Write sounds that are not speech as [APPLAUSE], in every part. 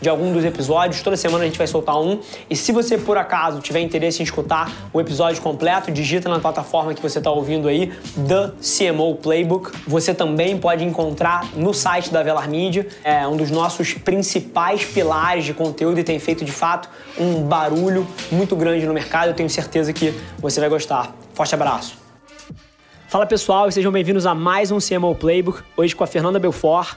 de algum dos episódios. Toda semana a gente vai soltar um. E se você por acaso tiver interesse em escutar o episódio completo, digita na plataforma que você está ouvindo aí, The CMO Playbook. Você também pode encontrar no site da Velar Media, é um dos nossos principais pilares de conteúdo e tem feito de fato um barulho muito grande no mercado. Eu tenho certeza que você vai gostar. Forte abraço. Fala pessoal, sejam bem-vindos a mais um CMO Playbook. Hoje com a Fernanda Belfort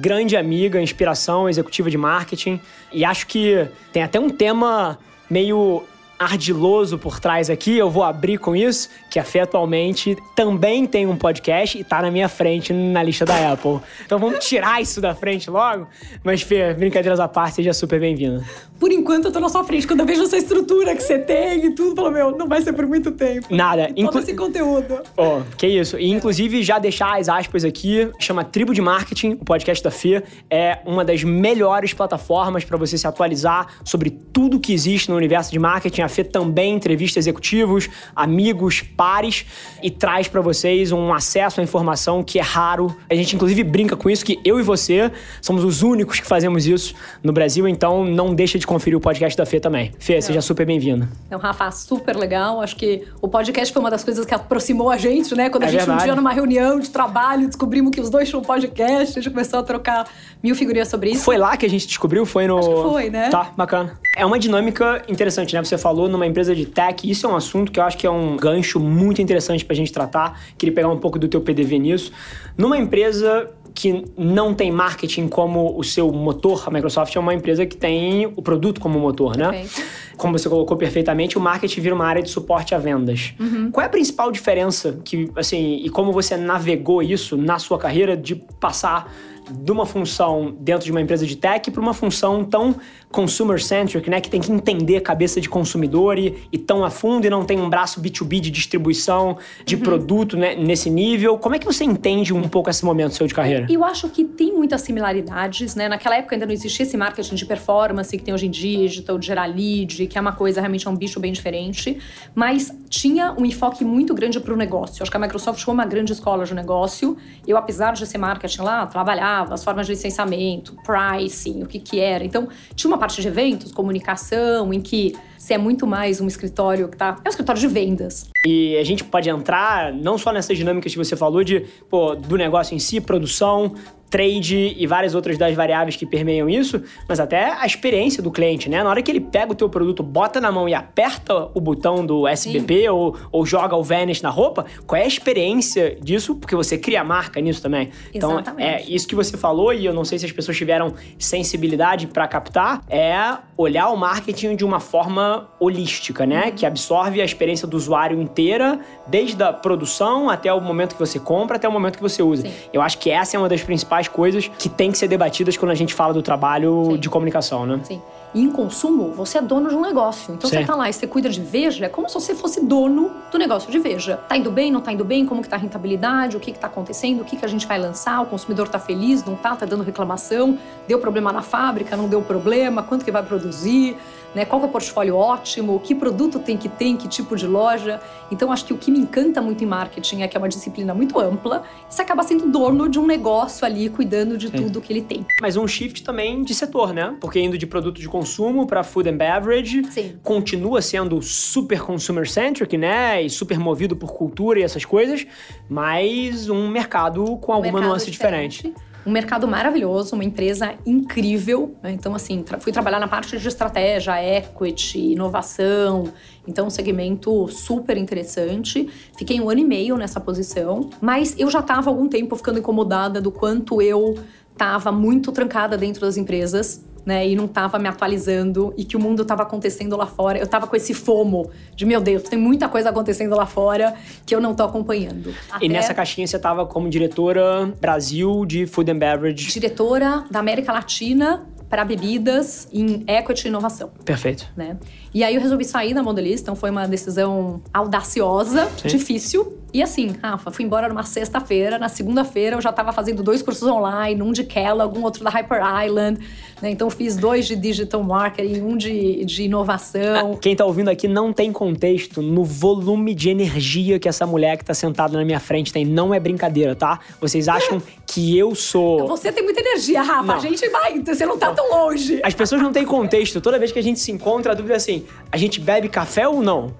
grande amiga, inspiração executiva de marketing. E acho que tem até um tema meio ardiloso por trás aqui, eu vou abrir com isso, que a Fê atualmente também tem um podcast e tá na minha frente na lista da Apple. Então vamos tirar isso da frente logo. Mas, Fê, brincadeiras à parte, seja super bem-vinda. Enquanto eu tô na sua frente. Quando eu vejo essa estrutura que você tem e tudo, falo, meu, não vai ser por muito tempo. Nada. Todo Inclu... esse conteúdo. Oh, que isso. E inclusive já deixar as aspas aqui, chama Tribo de Marketing, o podcast da Fê. É uma das melhores plataformas para você se atualizar sobre tudo que existe no universo de marketing. A Fê também entrevista executivos, amigos, pares e traz para vocês um acesso à informação que é raro. A gente inclusive brinca com isso que eu e você somos os únicos que fazemos isso no Brasil, então não deixa de conferir o podcast da Fê também. Fê, seja super bem-vinda. Então, Rafa, super legal. Acho que o podcast foi uma das coisas que aproximou a gente, né? Quando a é gente verdade. um dia numa reunião de trabalho, descobrimos que os dois tinham um podcast, a gente começou a trocar mil figurinhas sobre isso. Foi lá que a gente descobriu? Foi no. Acho que foi, né? Tá, bacana. É uma dinâmica interessante, né? Você falou numa empresa de tech, isso é um assunto que eu acho que é um gancho muito interessante pra gente tratar. Queria pegar um pouco do teu PDV nisso. Numa empresa que não tem marketing como o seu motor, a Microsoft é uma empresa que tem o produto como motor, né? Perfeito. Como você colocou perfeitamente, o marketing vira uma área de suporte a vendas. Uhum. Qual é a principal diferença que, assim, e como você navegou isso na sua carreira de passar de uma função dentro de uma empresa de tech para uma função tão consumer-centric, né? Que tem que entender a cabeça de consumidor e, e tão a fundo e não tem um braço B2B de distribuição de uhum. produto né, nesse nível. Como é que você entende um pouco esse momento seu de carreira? Eu acho que tem muitas similaridades, né? Naquela época ainda não existia esse marketing de performance que tem hoje em dia, digital, de gerar lead, que é uma coisa realmente é um bicho bem diferente, mas tinha um enfoque muito grande para o negócio. Acho que a Microsoft foi uma grande escola de negócio. Eu, apesar de ser marketing lá, trabalhar as formas de licenciamento, pricing, o que que era. Então, tinha uma parte de eventos, comunicação, em que se é muito mais um escritório que tá. É um escritório de vendas. E a gente pode entrar não só nessas dinâmicas que você falou de, pô, do negócio em si, produção, trade e várias outras das variáveis que permeiam isso, mas até a experiência do cliente, né? Na hora que ele pega o teu produto, bota na mão e aperta o botão do SBP ou, ou, joga o Vanish na roupa, qual é a experiência disso? Porque você cria marca nisso também. Então, Exatamente. é isso que você falou e eu não sei se as pessoas tiveram sensibilidade para captar, é olhar o marketing de uma forma holística, né? Uhum. Que absorve a experiência do usuário inteira, desde a produção até o momento que você compra, até o momento que você usa. Sim. Eu acho que essa é uma das principais principais coisas que tem que ser debatidas quando a gente fala do trabalho Sim. de comunicação, né? Sim. E em consumo, você é dono de um negócio. Então Sim. você tá lá e você cuida de Veja, é como se você fosse dono do negócio de Veja. Tá indo bem, não tá indo bem? Como que tá a rentabilidade? O que que tá acontecendo? O que que a gente vai lançar? O consumidor tá feliz, não tá? Tá dando reclamação? Deu problema na fábrica, não deu problema? Quanto que vai produzir? né? Qual é o portfólio ótimo, que produto tem que ter, que tipo de loja. Então, acho que o que me encanta muito em marketing é que é uma disciplina muito ampla e você acaba sendo dono de um negócio ali, cuidando de Sim. tudo que ele tem. Mas um shift também de setor, né? Porque indo de produto de consumo para food and beverage, Sim. continua sendo super consumer-centric, né? E super movido por cultura e essas coisas, mas um mercado com alguma mercado nuance diferente. diferente um mercado maravilhoso, uma empresa incrível. Né? Então, assim, tra fui trabalhar na parte de estratégia, equity, inovação. Então, um segmento super interessante. Fiquei um ano e meio nessa posição, mas eu já estava algum tempo ficando incomodada do quanto eu estava muito trancada dentro das empresas né, e não estava me atualizando e que o mundo estava acontecendo lá fora. Eu estava com esse fomo de, meu Deus, tem muita coisa acontecendo lá fora que eu não estou acompanhando. Até... E nessa caixinha você estava como diretora Brasil de Food and Beverage? Diretora da América Latina para bebidas em equity e inovação. Perfeito. Né? E aí eu resolvi sair da Mondelez, então foi uma decisão audaciosa, Sim. difícil, e assim, Rafa, fui embora numa sexta-feira. Na segunda-feira eu já estava fazendo dois cursos online, um de Kellogg, um outro da Hyper Island. Né? Então fiz dois de digital marketing, um de, de inovação. Ah, quem está ouvindo aqui não tem contexto no volume de energia que essa mulher que está sentada na minha frente tem. Não é brincadeira, tá? Vocês acham que eu sou. Você tem muita energia, Rafa. Não. A gente vai, você não tá não. tão longe. As pessoas não têm contexto. Toda vez que a gente se encontra, a dúvida é assim: a gente bebe café ou não?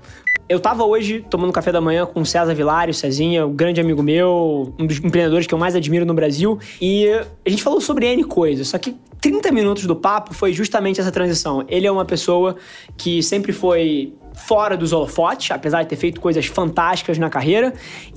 Eu tava hoje tomando café da manhã com o César Vilário, Cezinha, um grande amigo meu, um dos empreendedores que eu mais admiro no Brasil, e a gente falou sobre N coisas, só que 30 minutos do papo foi justamente essa transição. Ele é uma pessoa que sempre foi fora dos holofotes, apesar de ter feito coisas fantásticas na carreira.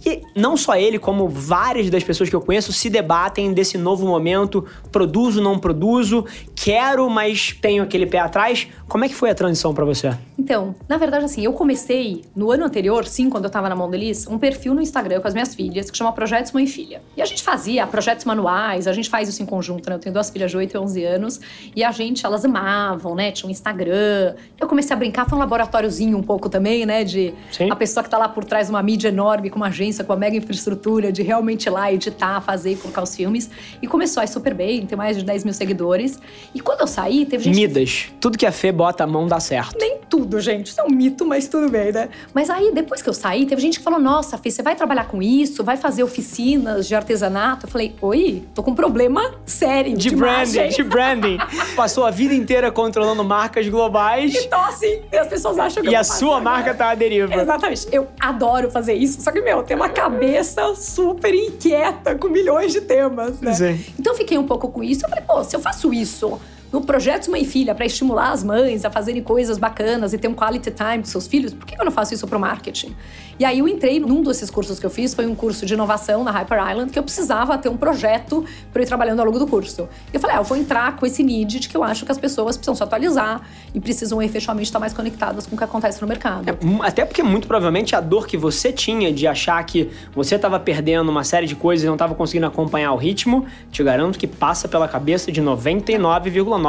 E não só ele, como várias das pessoas que eu conheço se debatem desse novo momento: produzo, não produzo, quero, mas tenho aquele pé atrás. Como é que foi a transição para você? Então, na verdade, assim, eu comecei no ano anterior, sim, quando eu tava na Mondeliz, um perfil no Instagram com as minhas filhas que chama Projetos Mãe e Filha. E a gente fazia projetos manuais, a gente faz isso em conjunto, né? Eu tenho duas filhas de 8 e 11 anos, e a gente, elas amavam, né? Tinha um Instagram. Eu comecei a brincar, foi um laboratóriozinho um pouco também, né? De Sim. a pessoa que tá lá por trás de uma mídia enorme, com uma agência, com uma mega infraestrutura, de realmente ir lá editar, fazer e colocar os filmes. E começou a ir super bem, tem mais de 10 mil seguidores. E quando eu saí, teve gente. Midas. Tudo que a Fê bota a mão dá certo. Nem tudo, gente. Isso é um mito, mas tudo bem, né? Mas aí, depois que eu saí, teve gente que falou: Nossa, Fê, você vai trabalhar com isso? Vai fazer oficinas de artesanato? Eu falei: Oi, tô com um problema sério. De, de branding, de branding. [LAUGHS] Passou a vida inteira controlando marcas globais. E tô assim. E as pessoas acham que e eu sua marca tá à deriva. Exatamente. Eu adoro fazer isso. Só que, meu, tem uma cabeça super inquieta com milhões de temas, né? Sim. Então eu fiquei um pouco com isso. Eu falei, pô, se eu faço isso no projeto Mãe e Filha para estimular as mães a fazerem coisas bacanas e ter um quality time com seus filhos, por que eu não faço isso para o marketing? E aí eu entrei num desses cursos que eu fiz, foi um curso de inovação na Hyper Island, que eu precisava ter um projeto para ir trabalhando ao longo do curso. E eu falei, ah, eu vou entrar com esse need de que eu acho que as pessoas precisam se atualizar e precisam efetivamente estar mais conectadas com o que acontece no mercado. É, até porque muito provavelmente a dor que você tinha de achar que você estava perdendo uma série de coisas e não estava conseguindo acompanhar o ritmo, te garanto que passa pela cabeça de 99,9%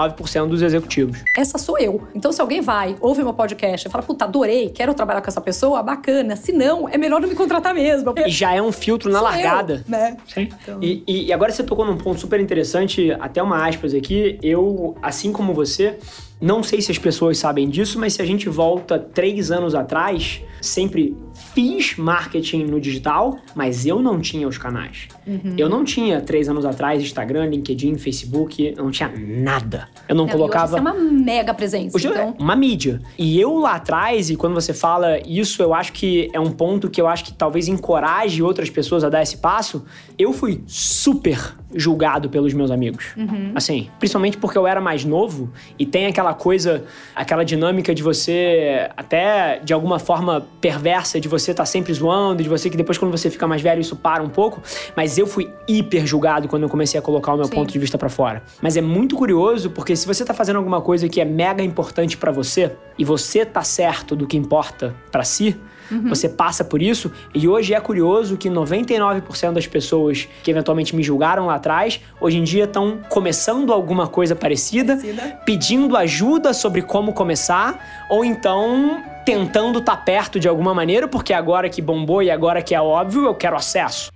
dos executivos. Essa sou eu. Então se alguém vai, ouve meu podcast e fala, puta, adorei, quero trabalhar com essa pessoa, bacana. Se não, é melhor não me contratar mesmo. E já é um filtro na largada. Eu, né? Sim. Então... E, e agora você tocou num ponto super interessante, até uma aspas aqui. Eu, assim como você, não sei se as pessoas sabem disso, mas se a gente volta três anos atrás, sempre fiz marketing no digital, mas eu não tinha os canais. Uhum. Eu não tinha, três anos atrás, Instagram, LinkedIn, Facebook, não tinha nada. Eu não, não colocava. Hoje é uma mega presença. Hoje é então... é uma mídia. E eu lá atrás, e quando você fala isso, eu acho que é um ponto que eu acho que talvez encoraje outras pessoas a dar esse passo. Eu fui super julgado pelos meus amigos. Uhum. Assim, principalmente porque eu era mais novo e tem aquela coisa, aquela dinâmica de você, até de alguma forma perversa, de você estar tá sempre zoando, de você que depois, quando você fica mais velho, isso para um pouco. Mas eu fui hiper julgado quando eu comecei a colocar o meu Sim. ponto de vista para fora. Mas é muito curioso porque se você tá fazendo alguma coisa que é mega importante para você e você tá certo do que importa para si, Uhum. Você passa por isso. E hoje é curioso que 99% das pessoas que eventualmente me julgaram lá atrás, hoje em dia estão começando alguma coisa parecida, parecida, pedindo ajuda sobre como começar, ou então tentando estar tá perto de alguma maneira, porque agora que bombou e agora que é óbvio, eu quero acesso.